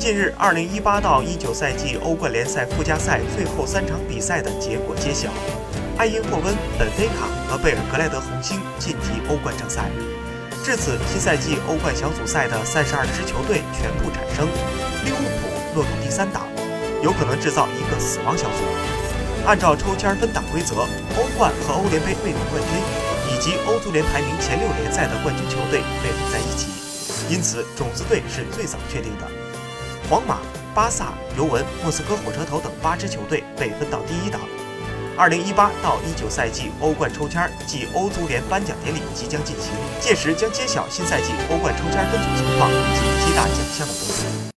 近日，2018到19赛季欧冠联赛附加赛最后三场比赛的结果揭晓，埃因霍温、本菲卡和贝尔格莱德红星晋级欧冠正赛。至此，新赛季欧冠小组赛的32支球队全部产生，利物浦落入第三档，有可能制造一个死亡小组。按照抽签分档规则，欧冠和欧联杯卫冕冠军以及欧足联排名前六联赛的冠军球队被混在一起，因此种子队是最早确定的。皇马、巴萨、尤文、莫斯科火车头等八支球队被分到第一档。二零一八到一九赛季欧冠抽签暨欧足联颁奖典礼即将进行，届时将揭晓新赛季欧冠抽签分组情况及七大奖项的得主。